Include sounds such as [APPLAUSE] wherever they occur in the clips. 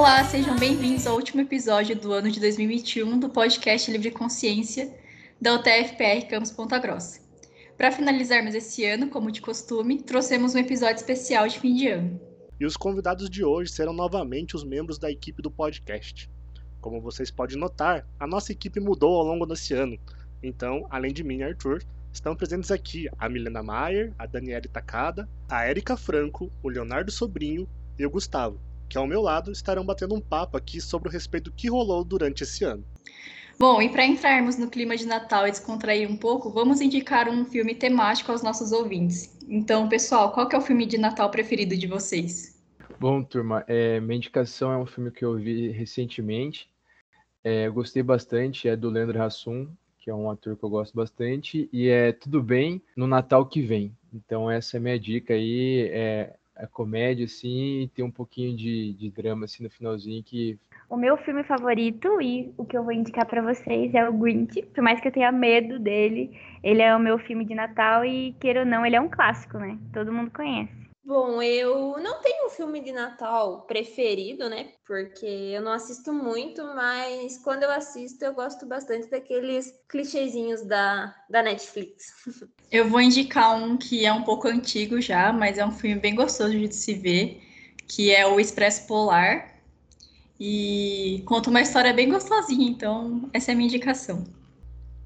Olá, sejam bem-vindos ao último episódio do ano de 2021 do podcast Livre Consciência da UTFPR Campus Ponta Grossa. Para finalizarmos esse ano, como de costume, trouxemos um episódio especial de fim de ano. E os convidados de hoje serão novamente os membros da equipe do podcast. Como vocês podem notar, a nossa equipe mudou ao longo desse ano. Então, além de mim Arthur, estão presentes aqui a Milena Maier, a Daniela Takada, a Érica Franco, o Leonardo Sobrinho e o Gustavo, que ao meu lado estarão batendo um papo aqui sobre o respeito do que rolou durante esse ano. Bom, e para entrarmos no clima de Natal e descontrair um pouco, vamos indicar um filme temático aos nossos ouvintes. Então, pessoal, qual que é o filme de Natal preferido de vocês? Bom, turma, é, minha indicação é um filme que eu vi recentemente. É, gostei bastante, é do Leandro Hassum, que é um ator que eu gosto bastante, e é Tudo Bem no Natal que vem. Então, essa é a minha dica aí. É, a comédia, assim, e tem um pouquinho de, de drama, assim, no finalzinho que... O meu filme favorito e o que eu vou indicar para vocês é o Grinch. Por mais que eu tenha medo dele, ele é o meu filme de Natal e, queira ou não, ele é um clássico, né? Todo mundo conhece. Bom, eu não tenho um filme de Natal preferido, né? Porque eu não assisto muito, mas quando eu assisto, eu gosto bastante daqueles clichêzinhos da, da Netflix. [LAUGHS] Eu vou indicar um que é um pouco antigo já, mas é um filme bem gostoso de se ver, que é o Expresso Polar. E conta uma história bem gostosinha, então essa é a minha indicação.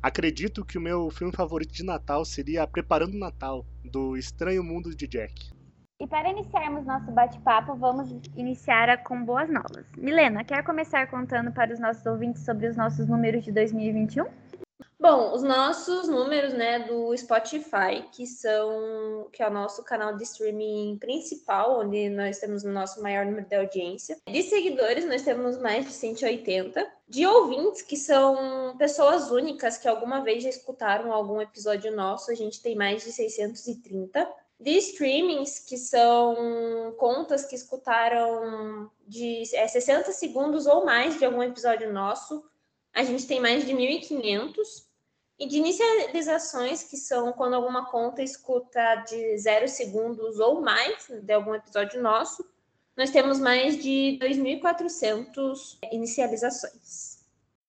Acredito que o meu filme favorito de Natal seria Preparando o Natal, do Estranho Mundo de Jack. E para iniciarmos nosso bate-papo, vamos iniciar com boas novas. Milena, quer começar contando para os nossos ouvintes sobre os nossos números de 2021? Bom, os nossos números, né, do Spotify, que são que é o nosso canal de streaming principal, onde nós temos o nosso maior número de audiência. De seguidores, nós temos mais de 180. De ouvintes, que são pessoas únicas que alguma vez já escutaram algum episódio nosso, a gente tem mais de 630 de streamings, que são contas que escutaram de é, 60 segundos ou mais de algum episódio nosso, a gente tem mais de 1.500. E de inicializações, que são quando alguma conta escuta de zero segundos ou mais de algum episódio nosso, nós temos mais de 2.400 inicializações.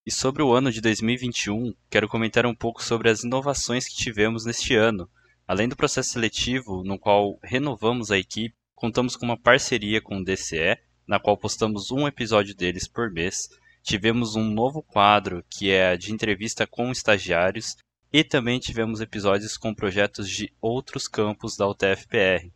E sobre o ano de 2021, quero comentar um pouco sobre as inovações que tivemos neste ano Além do processo seletivo, no qual renovamos a equipe, contamos com uma parceria com o DCE, na qual postamos um episódio deles por mês. Tivemos um novo quadro que é de entrevista com estagiários e também tivemos episódios com projetos de outros campos da UTFPR.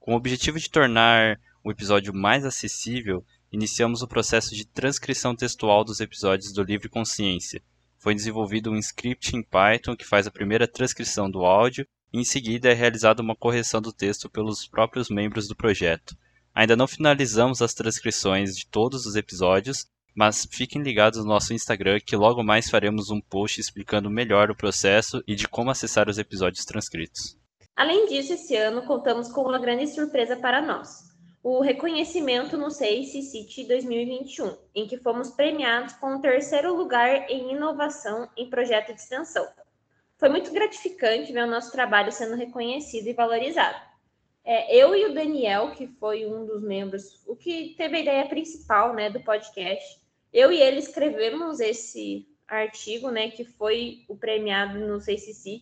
Com o objetivo de tornar o episódio mais acessível, iniciamos o processo de transcrição textual dos episódios do Livre Consciência. Foi desenvolvido um script em Python que faz a primeira transcrição do áudio em seguida, é realizada uma correção do texto pelos próprios membros do projeto. Ainda não finalizamos as transcrições de todos os episódios, mas fiquem ligados no nosso Instagram que logo mais faremos um post explicando melhor o processo e de como acessar os episódios transcritos. Além disso, esse ano contamos com uma grande surpresa para nós. O reconhecimento no CACE City 2021, em que fomos premiados com o terceiro lugar em inovação em projeto de extensão. Foi muito gratificante ver o nosso trabalho sendo reconhecido e valorizado. É, eu e o Daniel, que foi um dos membros, o que teve a ideia principal né, do podcast, eu e ele escrevemos esse artigo, né, que foi o premiado no CCC.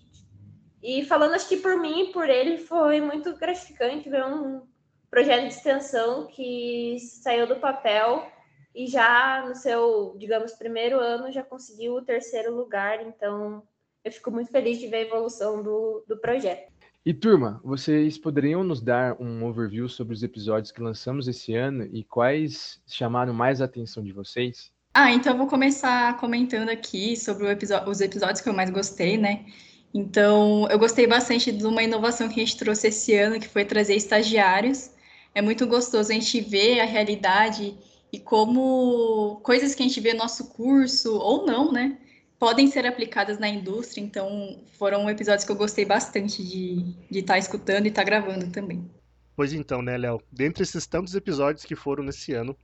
E falando, acho que por mim e por ele, foi muito gratificante ver um projeto de extensão que saiu do papel e já no seu, digamos, primeiro ano já conseguiu o terceiro lugar. Então, eu fico muito feliz de ver a evolução do, do projeto. E turma, vocês poderiam nos dar um overview sobre os episódios que lançamos esse ano e quais chamaram mais a atenção de vocês? Ah, então eu vou começar comentando aqui sobre os episódios que eu mais gostei, né? Então, eu gostei bastante de uma inovação que a gente trouxe esse ano, que foi trazer estagiários. É muito gostoso a gente ver a realidade e como coisas que a gente vê no nosso curso, ou não, né? Podem ser aplicadas na indústria, então foram episódios que eu gostei bastante de estar tá escutando e estar tá gravando também. Pois então, né, Léo? Dentre esses tantos episódios que foram nesse ano,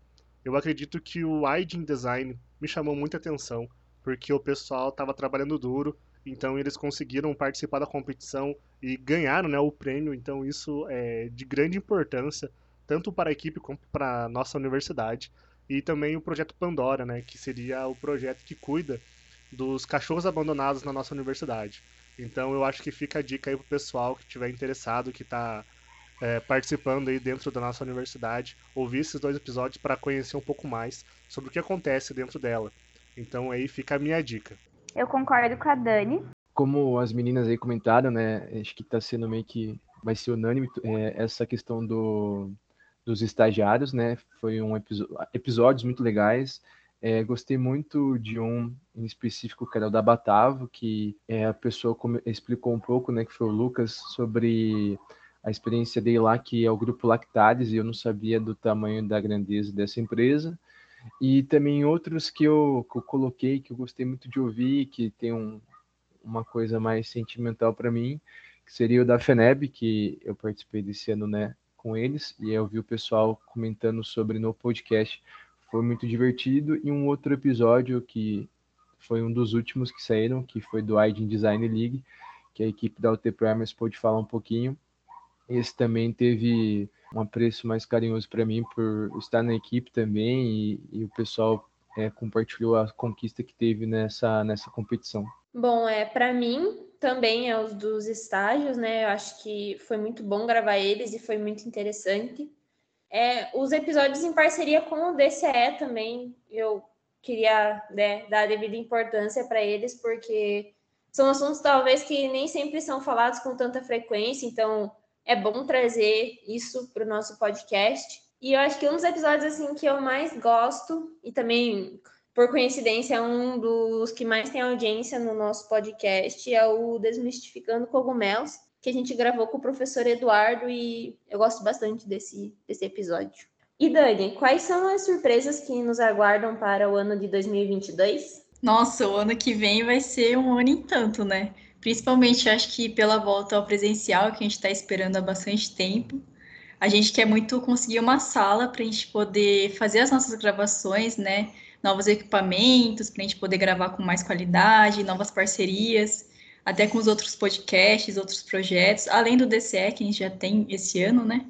eu acredito que o ID Design me chamou muita atenção, porque o pessoal estava trabalhando duro, então eles conseguiram participar da competição e ganharam né, o prêmio, então isso é de grande importância, tanto para a equipe como para a nossa universidade. e também o projeto Pandora, né, que seria o projeto que cuida dos cachorros abandonados na nossa universidade. Então eu acho que fica a dica aí pro pessoal que estiver interessado, que está é, participando aí dentro da nossa universidade, ouvir esses dois episódios para conhecer um pouco mais sobre o que acontece dentro dela. Então aí fica a minha dica. Eu concordo com a Dani. Como as meninas aí comentaram, né? Acho que está sendo meio que vai ser unânime é, essa questão do, dos estagiários, né? Foi um episódio, episódios muito legais. É, gostei muito de um em específico, que era o da Batavo, que é, a pessoa explicou um pouco, né, que foi o Lucas, sobre a experiência dele lá, que é o grupo Lactares, e eu não sabia do tamanho da grandeza dessa empresa. E também outros que eu, que eu coloquei, que eu gostei muito de ouvir, que tem um, uma coisa mais sentimental para mim, que seria o da FENEB, que eu participei desse ano, né, com eles, e eu vi o pessoal comentando sobre no podcast, foi muito divertido, e um outro episódio que foi um dos últimos que saíram, que foi do IDIN Design League, que a equipe da UT Primers pôde falar um pouquinho. Esse também teve um apreço mais carinhoso para mim por estar na equipe também, e, e o pessoal é, compartilhou a conquista que teve nessa, nessa competição. Bom, é para mim também é os dos estágios, né? Eu acho que foi muito bom gravar eles e foi muito interessante. É, os episódios em parceria com o DCE também, eu queria né, dar a devida importância para eles, porque são assuntos talvez que nem sempre são falados com tanta frequência, então é bom trazer isso para o nosso podcast. E eu acho que um dos episódios assim que eu mais gosto e também por coincidência, um dos que mais tem audiência no nosso podcast, é o Desmistificando Cogumelos, que a gente gravou com o professor Eduardo e eu gosto bastante desse, desse episódio. E Dani, quais são as surpresas que nos aguardam para o ano de 2022? Nossa, o ano que vem vai ser um ano em tanto, né? Principalmente, acho que pela volta ao presencial, que a gente está esperando há bastante tempo. A gente quer muito conseguir uma sala para a gente poder fazer as nossas gravações, né? Novos equipamentos para a gente poder gravar com mais qualidade, novas parcerias, até com os outros podcasts, outros projetos, além do DCE que a gente já tem esse ano, né?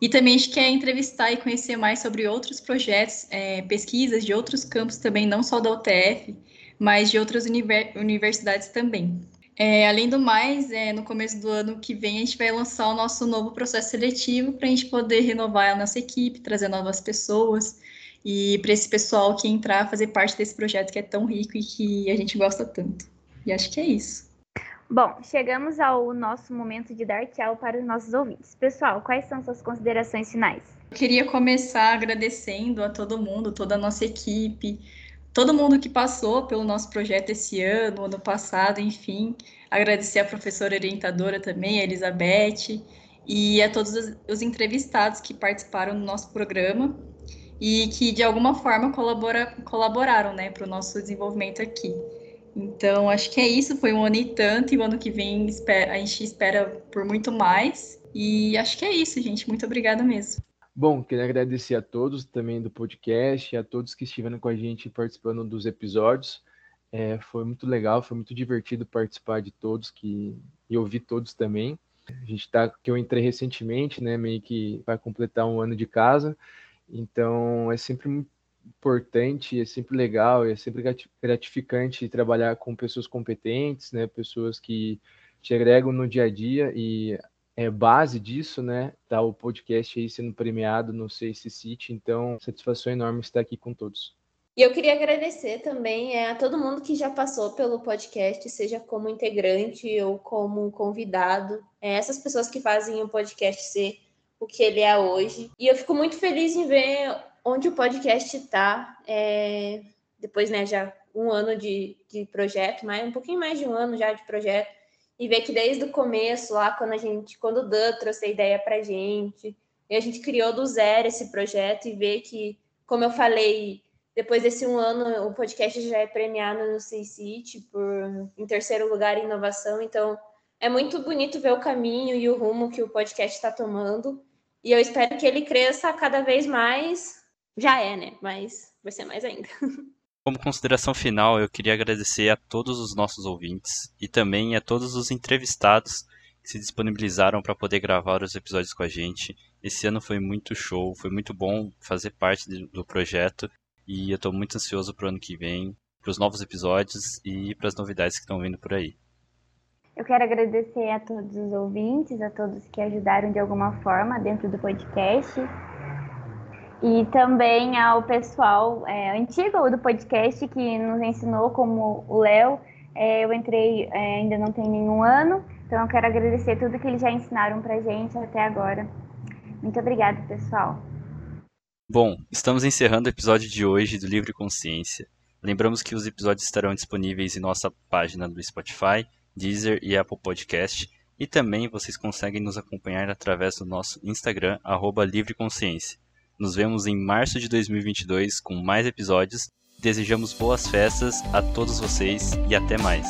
E também a gente quer entrevistar e conhecer mais sobre outros projetos, é, pesquisas de outros campos também, não só da UTF, mas de outras universidades também. É, além do mais, é, no começo do ano que vem, a gente vai lançar o nosso novo processo seletivo para a gente poder renovar a nossa equipe, trazer novas pessoas, e para esse pessoal que entrar fazer parte desse projeto que é tão rico e que a gente gosta tanto. E acho que é isso. Bom, chegamos ao nosso momento de dar tchau para os nossos ouvintes. Pessoal, quais são suas considerações finais? Eu queria começar agradecendo a todo mundo, toda a nossa equipe, todo mundo que passou pelo nosso projeto esse ano, ano passado, enfim. Agradecer a professora orientadora também, a Elizabeth, e a todos os entrevistados que participaram do nosso programa e que de alguma forma colabora, colaboraram né, para o nosso desenvolvimento aqui. Então, acho que é isso. Foi um ano e tanto, e o ano que vem a gente espera por muito mais. E acho que é isso, gente. Muito obrigada mesmo. Bom, queria agradecer a todos também do podcast, a todos que estiveram com a gente participando dos episódios. É, foi muito legal, foi muito divertido participar de todos que, e ouvir todos também. A gente tá, que eu entrei recentemente, né, meio que vai completar um ano de casa. Então, é sempre importante, é sempre legal, é sempre gratificante trabalhar com pessoas competentes, né? Pessoas que te agregam no dia a dia e é base disso, né? Tá o podcast aí sendo premiado no Face City, então satisfação enorme estar aqui com todos. E eu queria agradecer também é, a todo mundo que já passou pelo podcast, seja como integrante ou como convidado. É, essas pessoas que fazem o podcast ser o que ele é hoje. E eu fico muito feliz em ver onde o podcast está. É, depois, né, já um ano de, de projeto, mais, um pouquinho mais de um ano já de projeto, e ver que desde o começo, lá quando a gente, quando o Dan trouxe a ideia pra gente, e a gente criou do zero esse projeto e ver que, como eu falei, depois desse um ano, o podcast já é premiado no C-City por em terceiro lugar em inovação, então é muito bonito ver o caminho e o rumo que o podcast está tomando. E eu espero que ele cresça cada vez mais. Já é, né? Mas vai ser mais ainda. [LAUGHS] Como consideração final, eu queria agradecer a todos os nossos ouvintes e também a todos os entrevistados que se disponibilizaram para poder gravar os episódios com a gente Esse ano foi muito show, foi muito bom fazer parte do projeto e eu estou muito ansioso para o ano que vem, para os novos episódios e para as novidades que estão vindo por aí. Eu quero agradecer a todos os ouvintes, a todos que ajudaram de alguma forma dentro do podcast. E também ao pessoal é, antigo do podcast que nos ensinou, como o Léo. É, eu entrei, é, ainda não tem nenhum ano, então eu quero agradecer tudo que eles já ensinaram pra gente até agora. Muito obrigada, pessoal. Bom, estamos encerrando o episódio de hoje do Livre Consciência. Lembramos que os episódios estarão disponíveis em nossa página do Spotify, Deezer e Apple Podcast. E também vocês conseguem nos acompanhar através do nosso Instagram, arroba Livre Consciência. Nos vemos em março de 2022 com mais episódios. Desejamos boas festas a todos vocês e até mais.